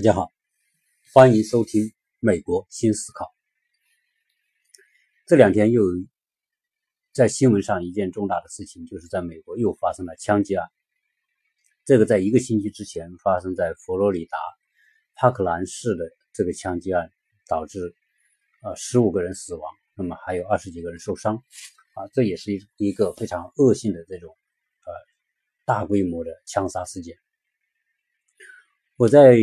大家好，欢迎收听《美国新思考》。这两天又有在新闻上一件重大的事情，就是在美国又发生了枪击案。这个在一个星期之前发生在佛罗里达帕克兰市的这个枪击案，导致呃十五个人死亡，那么还有二十几个人受伤啊，这也是一一个非常恶性的这种呃大规模的枪杀事件。我在。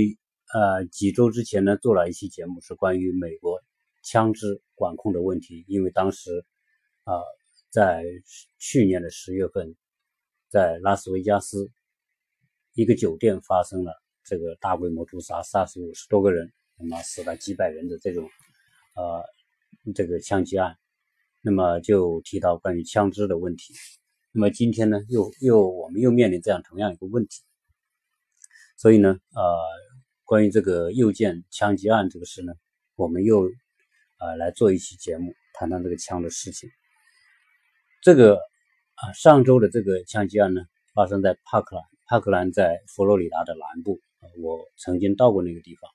呃，几周之前呢，做了一期节目，是关于美国枪支管控的问题。因为当时，啊，在去年的十月份，在拉斯维加斯一个酒店发生了这个大规模屠杀，杀死五十多个人，那么死了几百人的这种，呃，这个枪击案。那么就提到关于枪支的问题。那么今天呢，又又我们又面临这样同样一个问题。所以呢，呃。关于这个右键枪击案这个事呢，我们又啊来做一期节目，谈谈这个枪的事情。这个啊上周的这个枪击案呢，发生在帕克兰，帕克兰在佛罗里达的南部。我曾经到过那个地方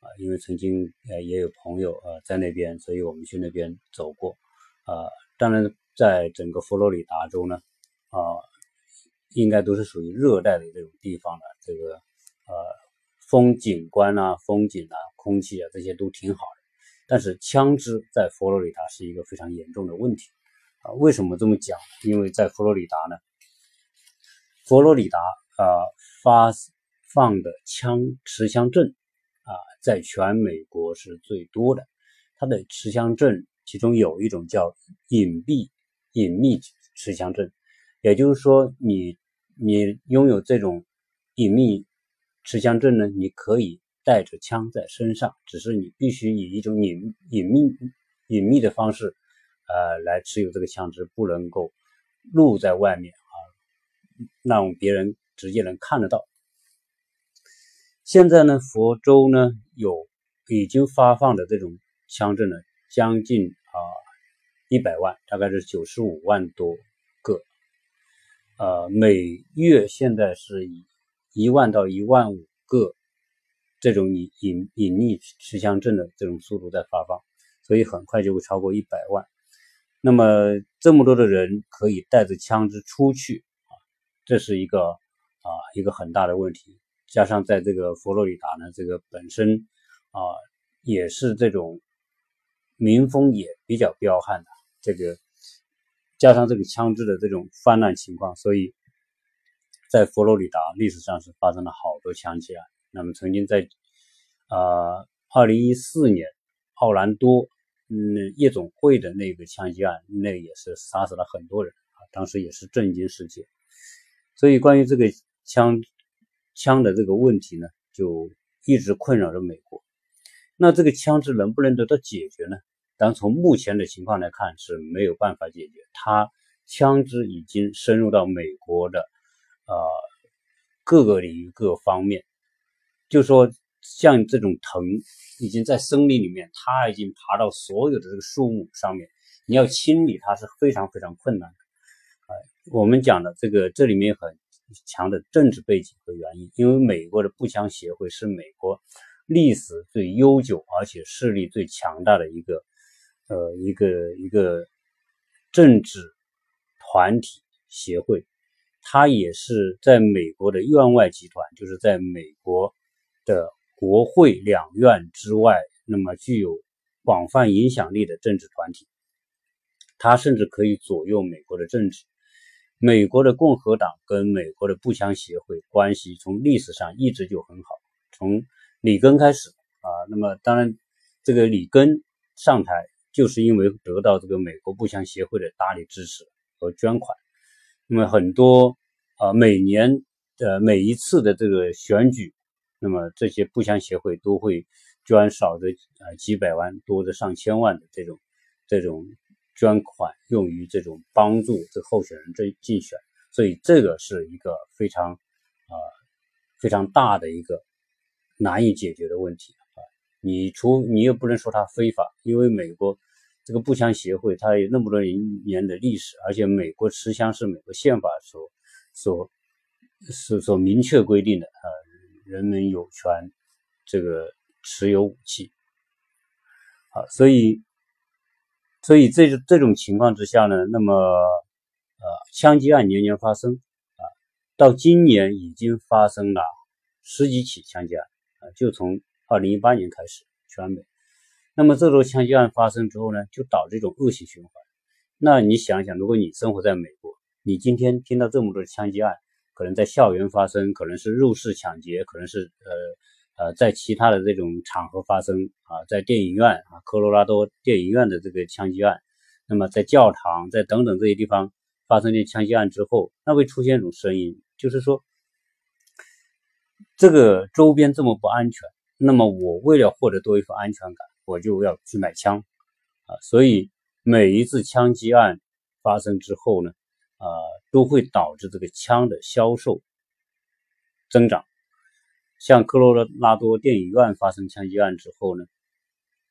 啊，因为曾经呃也有朋友呃在那边，所以我们去那边走过啊。当然，在整个佛罗里达州呢啊，应该都是属于热带的这种地方的这个呃。风景观啊，风景啊，空气啊，这些都挺好的。但是枪支在佛罗里达是一个非常严重的问题啊。为什么这么讲？因为在佛罗里达呢，佛罗里达啊发放的枪持枪证啊，在全美国是最多的。它的持枪证其中有一种叫隐蔽隐秘持枪证，也就是说，你你拥有这种隐秘。持枪证呢？你可以带着枪在身上，只是你必须以一种隐隐秘、隐秘的方式，呃，来持有这个枪支，不能够露在外面啊，让别人直接能看得到。现在呢，佛州呢有已经发放的这种枪证呢，将近啊一百万，大概是九十五万多个，呃，每月现在是以。一万到一万五个这种隐隐隐匿持枪证的这种速度在发放，所以很快就会超过一百万。那么这么多的人可以带着枪支出去啊，这是一个啊一个很大的问题。加上在这个佛罗里达呢，这个本身啊也是这种民风也比较彪悍的，这个加上这个枪支的这种泛滥情况，所以。在佛罗里达历史上是发生了好多枪击案。那么曾经在啊，二零一四年奥兰多嗯夜总会的那个枪击案，那也是杀死了很多人啊，当时也是震惊世界。所以关于这个枪枪的这个问题呢，就一直困扰着美国。那这个枪支能不能得到解决呢？当从目前的情况来看是没有办法解决。它枪支已经深入到美国的。呃，各个领域各方面，就说像这种藤，已经在森林里面，它已经爬到所有的这个树木上面，你要清理它是非常非常困难的。啊，我们讲的这个这里面很强的政治背景和原因，因为美国的步枪协会是美国历史最悠久而且势力最强大的一个呃一个一个政治团体协会。他也是在美国的院外集团，就是在美国的国会两院之外，那么具有广泛影响力的政治团体。他甚至可以左右美国的政治。美国的共和党跟美国的步枪协会关系从历史上一直就很好，从里根开始啊。那么当然，这个里根上台就是因为得到这个美国步枪协会的大力支持和捐款。那么很多啊，每年的每一次的这个选举，那么这些步枪协会都会捐少的啊几百万，多的上千万的这种这种捐款，用于这种帮助这候选人这竞选，所以这个是一个非常啊非常大的一个难以解决的问题啊。你除你又不能说它非法，因为美国。这个步枪协会，它有那么多年的历史，而且美国持枪是美国宪法所所所所明确规定的啊，人们有权这个持有武器。啊，所以，所以这这种情况之下呢，那么呃，枪击案年年发生啊，到今年已经发生了十几起枪击案啊，就从二零一八年开始全美。那么这种枪击案发生之后呢，就导致一种恶性循环。那你想想，如果你生活在美国，你今天听到这么多枪击案，可能在校园发生，可能是入室抢劫，可能是呃呃在其他的这种场合发生啊，在电影院啊，科罗拉多电影院的这个枪击案，那么在教堂，在等等这些地方发生的枪击案之后，那会出现一种声音，就是说这个周边这么不安全，那么我为了获得多一份安全感，我就要去买枪啊，所以每一次枪击案发生之后呢。啊，都会导致这个枪的销售增长。像科罗拉多电影院发生枪击案之后呢，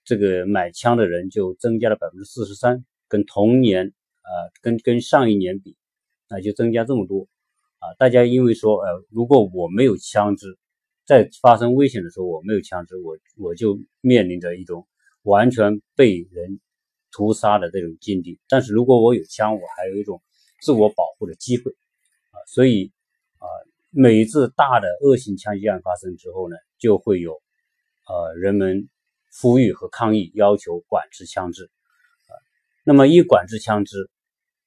这个买枪的人就增加了百分之四十三，跟同年啊，跟跟上一年比，那就增加这么多啊。大家因为说，呃，如果我没有枪支，在发生危险的时候我没有枪支，我我就面临着一种完全被人屠杀的这种境地。但是如果我有枪，我还有一种。自我保护的机会啊，所以啊，每一次大的恶性枪击案发生之后呢，就会有呃人们呼吁和抗议，要求管制枪支啊。那么一管制枪支，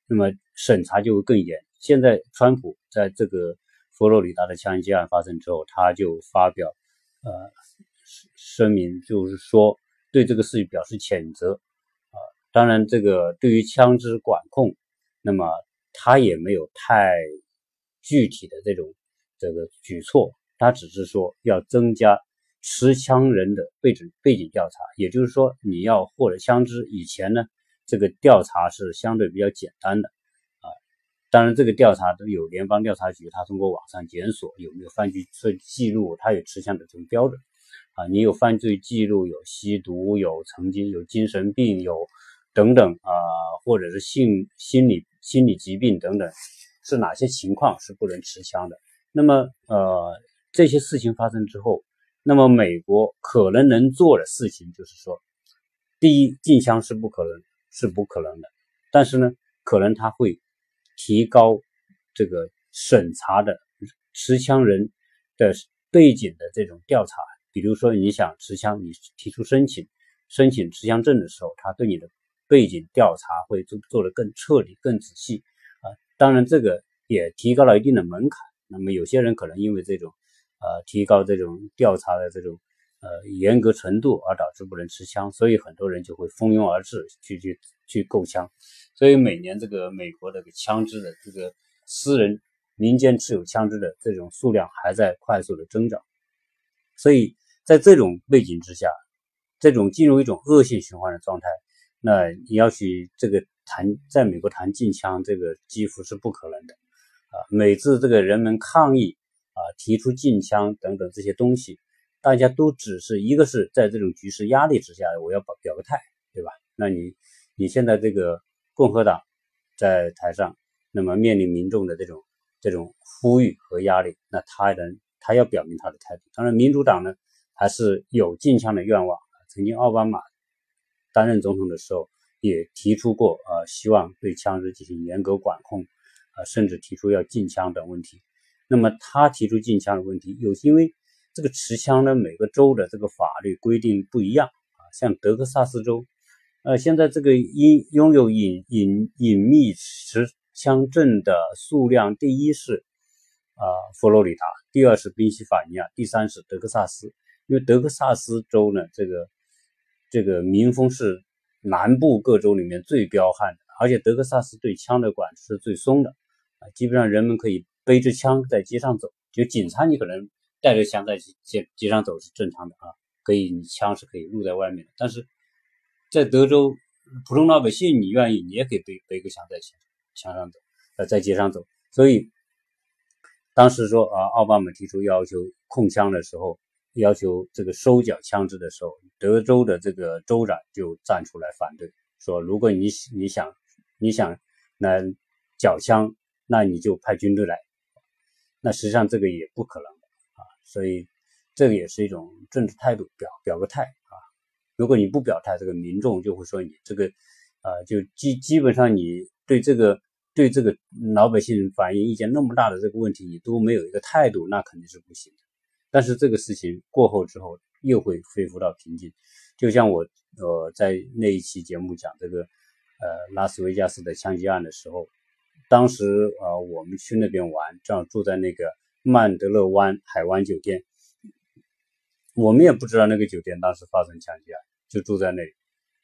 那么审查就会更严。现在川普在这个佛罗里达的枪击案发生之后，他就发表呃声明，就是说对这个事情表示谴责啊。当然，这个对于枪支管控，那么。他也没有太具体的这种这个举措，他只是说要增加持枪人的背景背景调查，也就是说你要获得枪支以前呢，这个调查是相对比较简单的啊。当然，这个调查都有联邦调查局，他通过网上检索有没有犯罪记录，他有持枪的这种标准啊。你有犯罪记录，有吸毒，有曾经有精神病，有等等啊，或者是性心理。心理疾病等等，是哪些情况是不能持枪的？那么，呃，这些事情发生之后，那么美国可能能做的事情就是说，第一，禁枪是不可能，是不可能的。但是呢，可能他会提高这个审查的持枪人的背景的这种调查。比如说，你想持枪，你提出申请申请持枪证的时候，他对你的。背景调查会做做得更彻底、更仔细啊！当然，这个也提高了一定的门槛。那么，有些人可能因为这种呃提高这种调查的这种呃严格程度而导致不能持枪，所以很多人就会蜂拥而至去去去购枪。所以每年这个美国这个枪支的这个私人民间持有枪支的这种数量还在快速的增长。所以在这种背景之下，这种进入一种恶性循环的状态。那你要去这个谈，在美国谈禁枪，这个几乎是不可能的啊！每次这个人们抗议啊，提出禁枪等等这些东西，大家都只是一个是在这种局势压力之下，我要表表个态，对吧？那你你现在这个共和党在台上，那么面临民众的这种这种呼吁和压力，那他能他要表明他的态度。当然，民主党呢还是有禁枪的愿望，曾经奥巴马。担任总统的时候，也提出过呃，希望对枪支进行严格管控，啊，甚至提出要禁枪等问题。那么他提出禁枪的问题，有因为这个持枪呢，每个州的这个法律规定不一样啊。像德克萨斯州，呃，现在这个因拥有隐隐隐秘持枪证的数量，第一是啊佛罗里达，第二是宾夕法尼亚，第三是德克萨斯。因为德克萨斯州呢，这个。这个民风是南部各州里面最彪悍的，而且德克萨斯对枪的管制是最松的啊，基本上人们可以背着枪在街上走，就警察你可能带着枪在街街上走是正常的啊，可以你枪是可以露在外面的，但是在德州普通老百姓你愿意你也可以背背个枪在枪上走，呃在街上走，所以当时说啊奥巴马提出要求控枪的时候。要求这个收缴枪支的时候，德州的这个州长就站出来反对，说如果你你想你想来缴枪，那你就派军队来。那实际上这个也不可能啊，所以这个也是一种政治态度，表表个态啊。如果你不表态，这个民众就会说你这个啊，就基基本上你对这个对这个老百姓反映意见那么大的这个问题，你都没有一个态度，那肯定是不行的。但是这个事情过后之后，又会恢复到平静。就像我呃在那一期节目讲这个呃拉斯维加斯的枪击案的时候，当时啊我们去那边玩，正好住在那个曼德勒湾海湾酒店，我们也不知道那个酒店当时发生枪击案。就住在那里，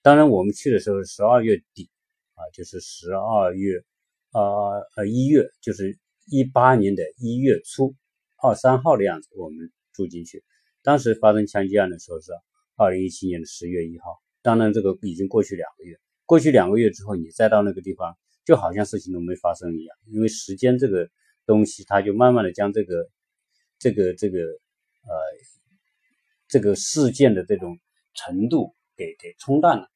当然我们去的时候是十二月底，啊，就是十二月，呃呃一月，就是一八年的一月初，二三号的样子，我们住进去。当时发生枪击案的时候是二零一七年的十月一号，当然这个已经过去两个月，过去两个月之后，你再到那个地方，就好像事情都没发生一样，因为时间这个东西，它就慢慢的将这个这个这个呃这个事件的这种程度。给给冲淡了，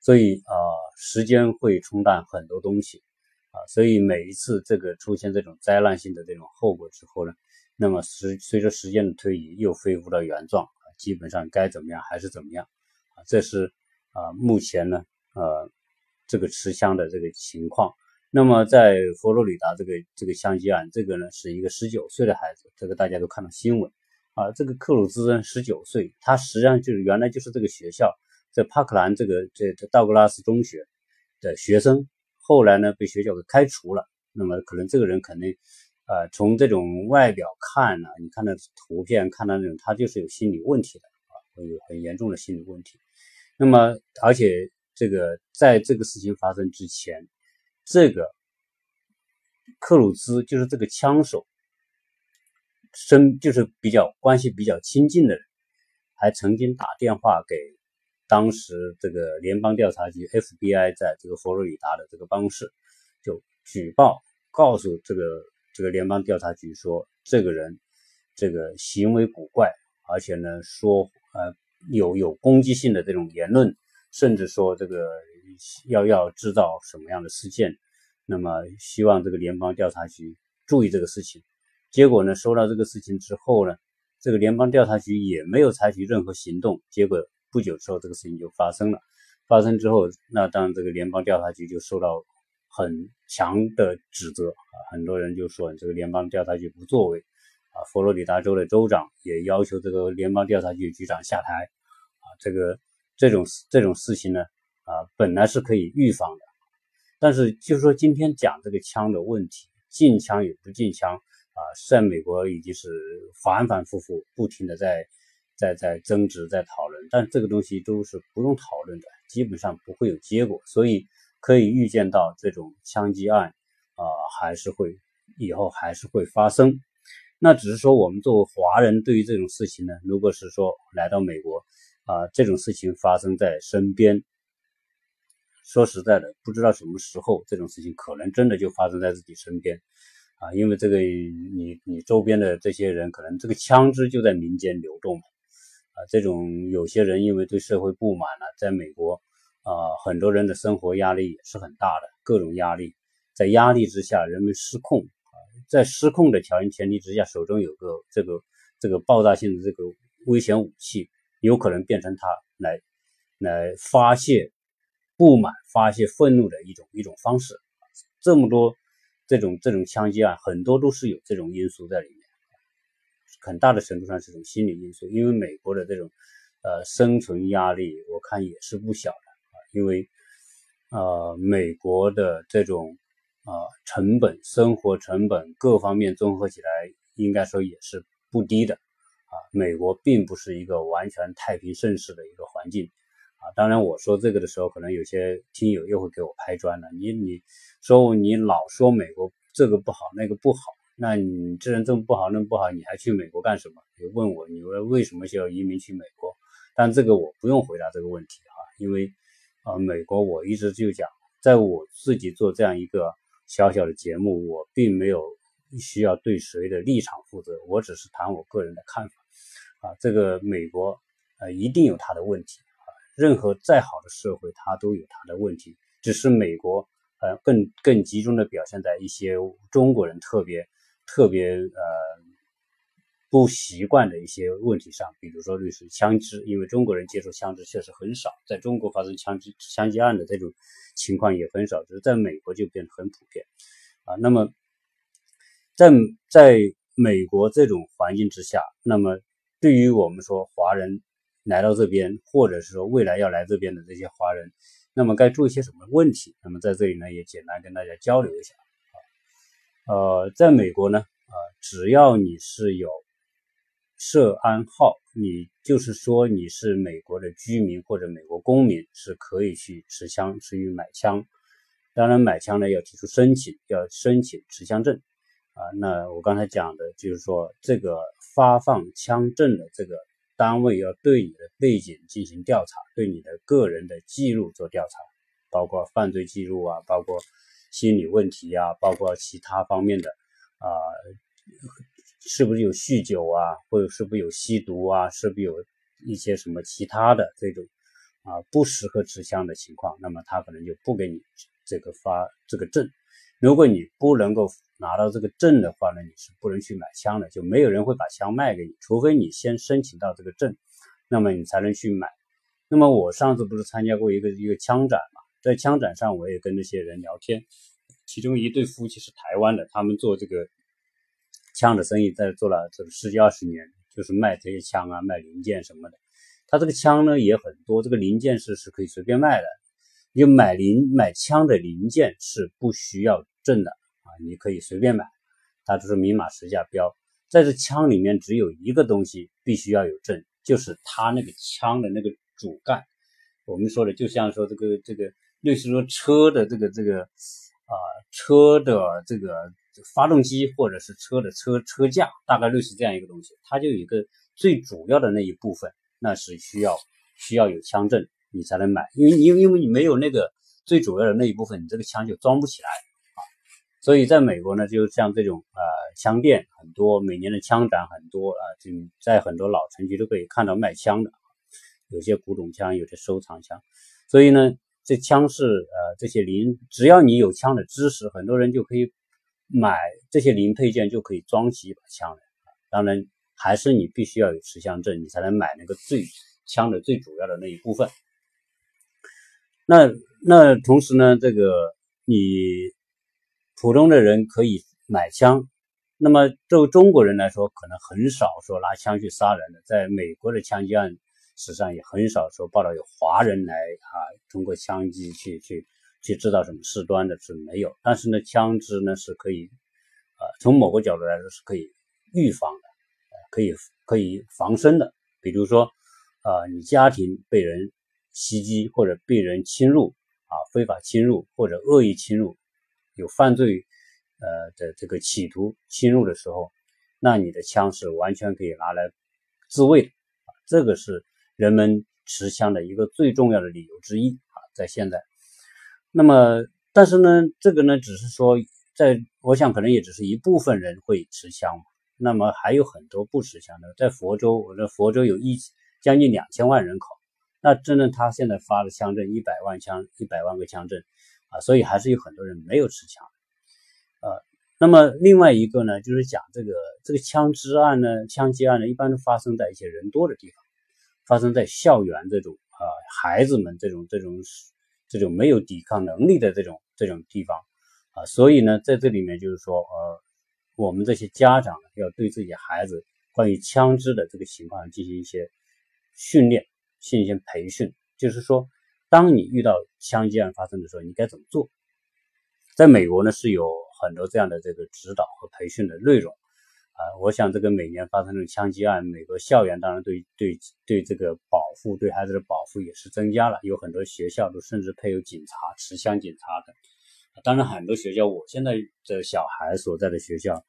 所以啊，时间会冲淡很多东西啊，所以每一次这个出现这种灾难性的这种后果之后呢，那么随随着时间的推移，又恢复到原状，基本上该怎么样还是怎么样啊，这是啊目前呢呃这个持枪的这个情况。那么在佛罗里达这个这个枪击案，这个呢是一个十九岁的孩子，这个大家都看到新闻。啊，这个克鲁兹呢，十九岁，他实际上就是原来就是这个学校，在帕克兰这个这这道格拉斯中学的学生，后来呢被学校给开除了。那么可能这个人肯定，呃，从这种外表看呢，你看那图片看到那种，他就是有心理问题的啊，有很严重的心理问题。那么而且这个在这个事情发生之前，这个克鲁兹就是这个枪手。身就是比较关系比较亲近的人，还曾经打电话给当时这个联邦调查局 FBI 在这个佛罗里达的这个办公室，就举报告诉这个这个联邦调查局说，这个人这个行为古怪，而且呢说呃有有攻击性的这种言论，甚至说这个要要制造什么样的事件，那么希望这个联邦调查局注意这个事情。结果呢？收到这个事情之后呢，这个联邦调查局也没有采取任何行动。结果不久之后，这个事情就发生了。发生之后，那当这个联邦调查局就受到很强的指责啊！很多人就说这个联邦调查局不作为啊！佛罗里达州的州长也要求这个联邦调查局局长下台啊！这个这种这种事情呢啊，本来是可以预防的，但是就是说今天讲这个枪的问题，禁枪与不禁枪。啊，在美国已经是反反复复、不停的在在在争执、在讨论，但这个东西都是不用讨论的，基本上不会有结果，所以可以预见到这种枪击案啊，还是会以后还是会发生。那只是说，我们作为华人，对于这种事情呢，如果是说来到美国啊，这种事情发生在身边，说实在的，不知道什么时候这种事情可能真的就发生在自己身边。啊，因为这个你你周边的这些人，可能这个枪支就在民间流动嘛。啊，这种有些人因为对社会不满了，在美国啊，很多人的生活压力也是很大的，各种压力，在压力之下，人们失控啊，在失控的条件前提之下，手中有个这个这个爆炸性的这个危险武器，有可能变成他来来发泄不满、发泄愤怒的一种一种方式。这么多。这种这种枪击案很多都是有这种因素在里面，很大的程度上是种心理因素。因为美国的这种呃生存压力，我看也是不小的。因为呃美国的这种啊成本、生活成本各方面综合起来，应该说也是不低的啊。美国并不是一个完全太平盛世的一个环境。啊，当然我说这个的时候，可能有些听友又会给我拍砖了。你你说你老说美国这个不好那个不好，那你这人这么不好那么不好，你还去美国干什么？你问我，你问为什么需要移民去美国？但这个我不用回答这个问题哈，因为啊，美国我一直就讲，在我自己做这样一个小小的节目，我并没有需要对谁的立场负责，我只是谈我个人的看法。啊，这个美国呃一定有它的问题。啊任何再好的社会，它都有它的问题。只是美国，呃，更更集中的表现在一些中国人特别特别呃不习惯的一些问题上，比如说类似枪支，因为中国人接触枪支确实很少，在中国发生枪支枪击案的这种情况也很少，只是在美国就变得很普遍啊。那么在在美国这种环境之下，那么对于我们说华人来到这边，或者是说未来要来这边的这些华人，那么该注意些什么问题？那么在这里呢，也简单跟大家交流一下啊。呃，在美国呢，啊，只要你是有涉安号，你就是说你是美国的居民或者美国公民，是可以去持枪、是去买枪。当然，买枪呢要提出申请，要申请持枪证啊。那我刚才讲的就是说，这个发放枪证的这个单位要对你的背景进行调查，对你的个人的记录做调查，包括犯罪记录啊，包括心理问题啊，包括其他方面的啊。是不是有酗酒啊，或者是不是有吸毒啊，是不是有一些什么其他的这种啊不适合持枪的情况，那么他可能就不给你这个发这个证。如果你不能够拿到这个证的话呢，你是不能去买枪的，就没有人会把枪卖给你，除非你先申请到这个证，那么你才能去买。那么我上次不是参加过一个一个枪展嘛，在枪展上我也跟那些人聊天，其中一对夫妻是台湾的，他们做这个。枪的生意在做了这个十几二十年，就是卖这些枪啊，卖零件什么的。他这个枪呢也很多，这个零件是是可以随便卖的。就买零买枪的零件是不需要证的啊，你可以随便买，它就是明码实价标。在这枪里面只有一个东西必须要有证，就是它那个枪的那个主干。我们说的就像说这个这个类似说车的这个这个啊车的这个。就发动机或者是车的车车架，大概类似这样一个东西，它就有一个最主要的那一部分，那是需要需要有枪证你才能买，因为因为因为你没有那个最主要的那一部分，你这个枪就装不起来啊。所以在美国呢，就像这种呃枪店很多，每年的枪展很多啊，就在很多老城区都可以看到卖枪的，有些古董枪，有些收藏枪，所以呢，这枪是呃这些零，只要你有枪的知识，很多人就可以。买这些零配件就可以装起一把枪来，当然还是你必须要有持枪证，你才能买那个最枪的最主要的那一部分。那那同时呢，这个你普通的人可以买枪，那么作为中国人来说，可能很少说拿枪去杀人的。在美国的枪击案史上也很少说报道有华人来啊通过枪击去去。去知道什么事端的是没有，但是呢，枪支呢是可以，呃，从某个角度来说是可以预防的，可以可以防身的。比如说，呃，你家庭被人袭击或者被人侵入啊，非法侵入或者恶意侵入，有犯罪呃的这个企图侵入的时候，那你的枪是完全可以拿来自卫的啊，这个是人们持枪的一个最重要的理由之一啊，在现在。那么，但是呢，这个呢，只是说，在我想可能也只是一部分人会持枪，那么还有很多不持枪的。在佛州，我的佛州有一将近两千万人口，那真的他现在发了枪证一百万枪，一百万个枪证啊，所以还是有很多人没有持枪。呃，那么另外一个呢，就是讲这个这个枪支案呢，枪击案呢，一般都发生在一些人多的地方，发生在校园这种啊，孩子们这种这种。这种没有抵抗能力的这种这种地方啊，所以呢，在这里面就是说，呃，我们这些家长要对自己孩子关于枪支的这个情况进行一些训练，进行培训。就是说，当你遇到枪击案发生的时候，你该怎么做？在美国呢，是有很多这样的这个指导和培训的内容。啊，我想这个每年发生的枪击案，美国校园当然对对对这个保保护，对孩子的保护也是增加了。有很多学校都甚至配有警察、持枪警察的。当然，很多学校，我现在的小孩所在的学校，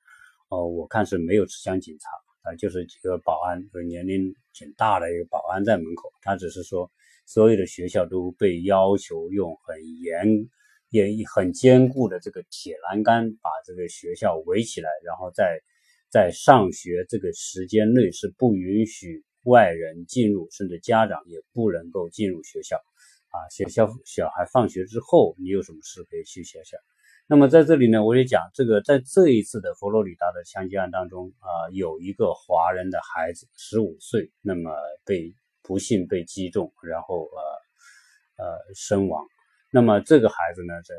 哦，我看是没有持枪警察啊，就是几个保安，就年龄挺大的一个保安在门口。他只是说，所有的学校都被要求用很严、严很坚固的这个铁栏杆把这个学校围起来，然后在。在上学这个时间内是不允许外人进入，甚至家长也不能够进入学校。啊，学校小孩放学之后，你有什么事可以去学校。那么在这里呢，我也讲这个，在这一次的佛罗里达的枪击案当中啊，有一个华人的孩子，十五岁，那么被不幸被击中，然后呃呃身亡。那么这个孩子呢，这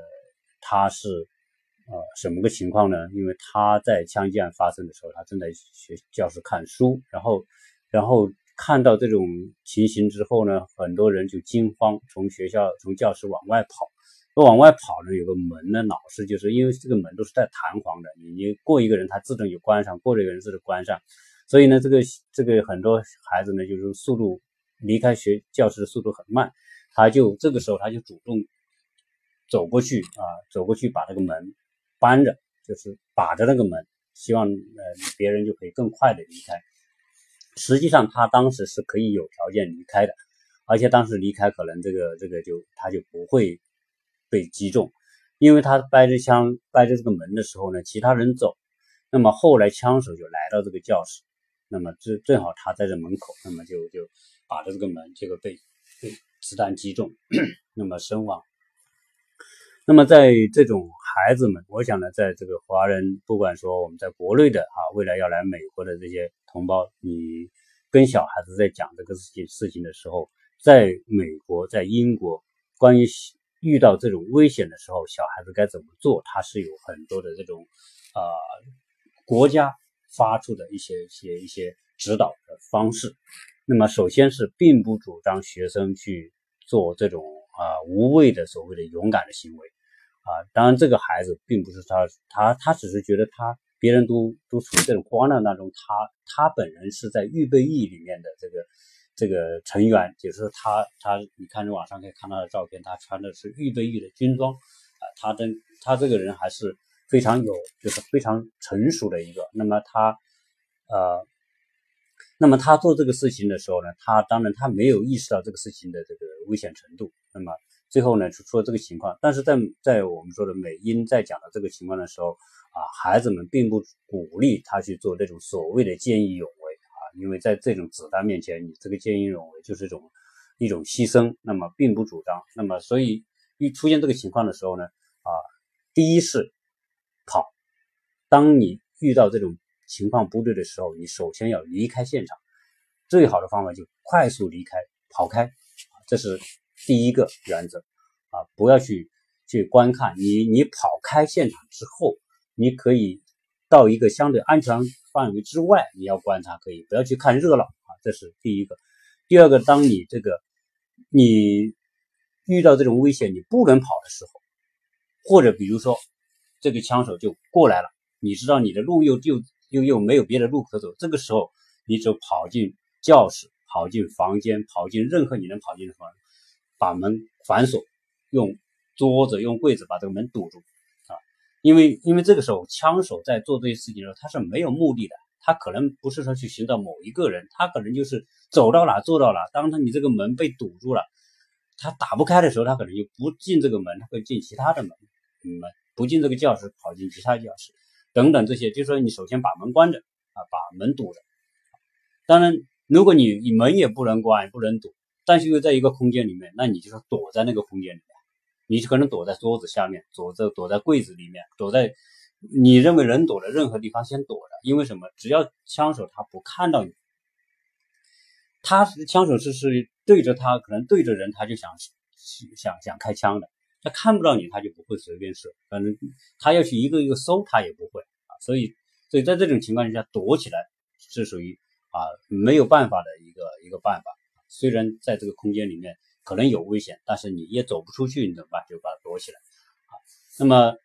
他是呃什么个情况呢？因为他在枪击案发生的时候，他正在学教室看书，然后然后看到这种情形之后呢，很多人就惊慌，从学校从教室往外跑。往外跑呢，有个门呢，老是就是因为这个门都是带弹簧的，你你过一个人，它自动就关上；过一个人自动关上。所以呢，这个这个很多孩子呢，就是速度离开学教室的速度很慢，他就这个时候他就主动走过去啊，走过去把这个门扳着，就是把着那个门，希望呃别人就可以更快的离开。实际上他当时是可以有条件离开的，而且当时离开可能这个这个就他就不会。被击中，因为他掰着枪掰着这个门的时候呢，其他人走，那么后来枪手就来到这个教室，那么正正好他在这门口，那么就就把着这个门，结果被被子弹击中，那么身亡。那么在这种孩子们，我想呢，在这个华人，不管说我们在国内的啊，未来要来美国的这些同胞，你跟小孩子在讲这个事情事情的时候，在美国，在英国，关于。遇到这种危险的时候，小孩子该怎么做？他是有很多的这种，呃，国家发出的一些一些一些指导的方式。那么，首先是并不主张学生去做这种啊无谓的所谓的勇敢的行为啊。当然，这个孩子并不是他他他只是觉得他别人都都处于这种慌乱当中，他他本人是在预备役里面的这个。这个成员就是他，他你看，网上可以看到的照片，他穿的是预备役的军装，啊，他的他这个人还是非常有，就是非常成熟的一个。那么他，呃，那么他做这个事情的时候呢，他当然他没有意识到这个事情的这个危险程度。那么最后呢，就出了这个情况。但是在在我们说的美英在讲到这个情况的时候，啊，孩子们并不鼓励他去做这种所谓的见义勇为啊。因为在这种子弹面前，你这个见义勇为就是一种一种牺牲，那么并不主张。那么，所以一出现这个情况的时候呢，啊，第一是跑。当你遇到这种情况不对的时候，你首先要离开现场。最好的方法就快速离开，跑开。这是第一个原则啊，不要去去观看。你你跑开现场之后，你可以到一个相对安全。范围之外，你要观察可以，不要去看热闹啊，这是第一个。第二个，当你这个你遇到这种危险，你不能跑的时候，或者比如说这个枪手就过来了，你知道你的路又又又又没有别的路可走，这个时候你就跑进教室，跑进房间，跑进任何你能跑进的方，把门反锁，用桌子、用柜子把这个门堵住啊。因为，因为这个时候枪手在做这些事情的时候，他是没有目的的，他可能不是说去寻找某一个人，他可能就是走到哪做到哪。当他你这个门被堵住了，他打不开的时候，他可能就不进这个门，他会进其他的门，门不进这个教室，跑进其他教室，等等这些。就是说，你首先把门关着啊，把门堵着。当然，如果你你门也不能关，不能堵，但是又在一个空间里面，那你就说躲在那个空间里面。你就可能躲在桌子下面，躲在躲在柜子里面，躲在你认为能躲的任何地方先躲着，因为什么？只要枪手他不看到你，他枪手是是对着他，可能对着人他就想想想开枪的，他看不到你，他就不会随便射。反正他要去一个一个搜，他也不会啊。所以，所以在这种情况下躲起来是属于啊没有办法的一个一个办法。虽然在这个空间里面。可能有危险，但是你也走不出去，你怎么办？就把它躲起来。啊，那么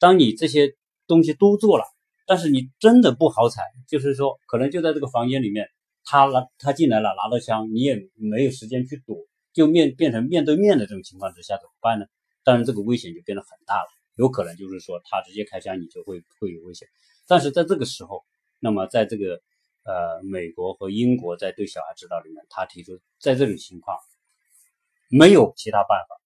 当你这些东西都做了，但是你真的不好踩，就是说可能就在这个房间里面，他拿他进来了，拿到枪，你也没有时间去躲，就面变成面对面的这种情况之下怎么办呢？当然这个危险就变得很大了，有可能就是说他直接开枪，你就会会有危险。但是在这个时候，那么在这个呃美国和英国在对小孩指导里面，他提出在这种情况。没有其他办法，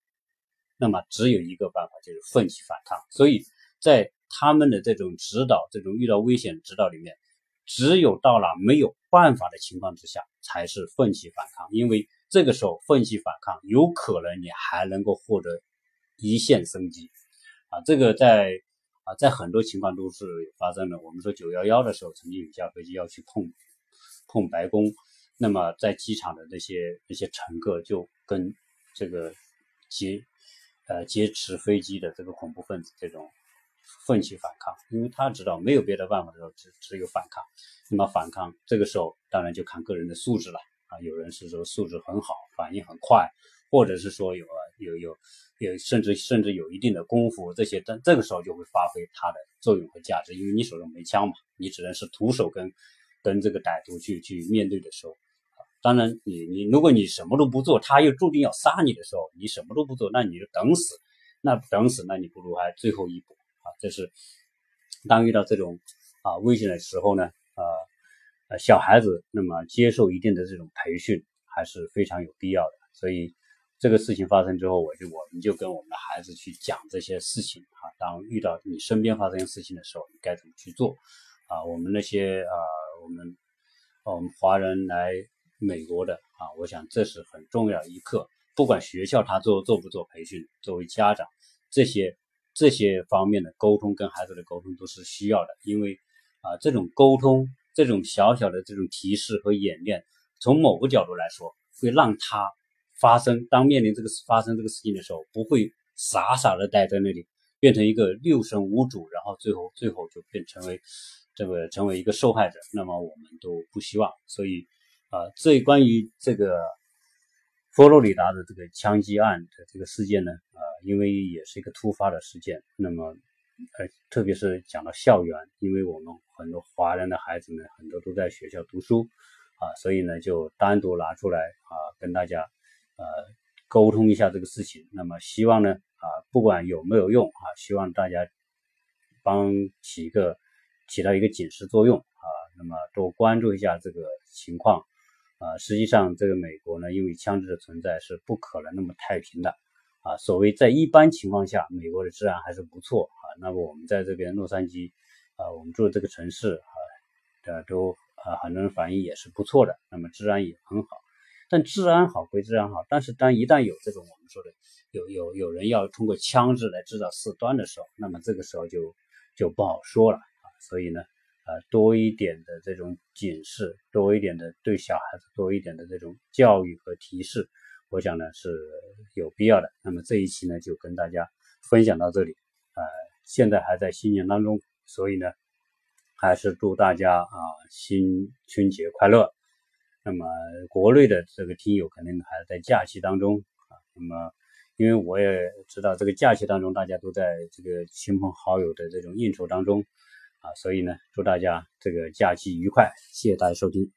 那么只有一个办法，就是奋起反抗。所以在他们的这种指导、这种遇到危险指导里面，只有到了没有办法的情况之下，才是奋起反抗。因为这个时候奋起反抗，有可能你还能够获得一线生机啊！这个在啊，在很多情况都是发生的。我们说九幺幺的时候，曾经有架飞机要去碰碰白宫，那么在机场的那些那些乘客就跟这个劫呃劫持飞机的这个恐怖分子这种奋起反抗，因为他知道没有别的办法的时候，只只有反抗。那么反抗这个时候当然就看个人的素质了啊，有人是说素质很好，反应很快，或者是说有有有。有甚至甚至有一定的功夫，这些但这个时候就会发挥它的作用和价值，因为你手中没枪嘛，你只能是徒手跟跟这个歹徒去去面对的时候，当然你你如果你什么都不做，他又注定要杀你的时候，你什么都不做，那你就等死，那等死，那你不如还最后一步啊！这是当遇到这种啊危险的时候呢，呃呃小孩子那么接受一定的这种培训还是非常有必要的，所以。这个事情发生之后，我就我们就跟我们的孩子去讲这些事情啊。当遇到你身边发生事情的时候，你该怎么去做啊？我们那些啊，我们我们华人来美国的啊，我想这是很重要一课。不管学校他做做不做培训，作为家长，这些这些方面的沟通跟孩子的沟通都是需要的，因为啊，这种沟通，这种小小的这种提示和演练，从某个角度来说，会让他。发生当面临这个发生这个事情的时候，不会傻傻的待在那里，变成一个六神无主，然后最后最后就变成为这个成为一个受害者。那么我们都不希望。所以啊，这关于这个佛罗里达的这个枪击案的这个事件呢，啊，因为也是一个突发的事件，那么呃，特别是讲到校园，因为我们很多华人的孩子们很多都在学校读书啊，所以呢就单独拿出来啊跟大家。呃，沟通一下这个事情，那么希望呢，啊，不管有没有用啊，希望大家帮起一个起到一个警示作用啊，那么多关注一下这个情况啊。实际上，这个美国呢，因为枪支的存在是不可能那么太平的啊。所谓在一般情况下，美国的治安还是不错啊。那么我们在这边洛杉矶啊，我们住的这个城市啊，的都啊，很多人反映也是不错的，那么治安也很好。但治安好归治安好，但是当一旦有这种我们说的有有有人要通过枪支来制造事端的时候，那么这个时候就就不好说了啊。所以呢，呃，多一点的这种警示，多一点的对小孩子多一点的这种教育和提示，我想呢是有必要的。那么这一期呢就跟大家分享到这里，呃，现在还在新年当中，所以呢还是祝大家啊新春节快乐。那么国内的这个听友肯定还在假期当中啊，那么因为我也知道这个假期当中大家都在这个亲朋好友的这种应酬当中啊，所以呢，祝大家这个假期愉快，谢谢大家收听。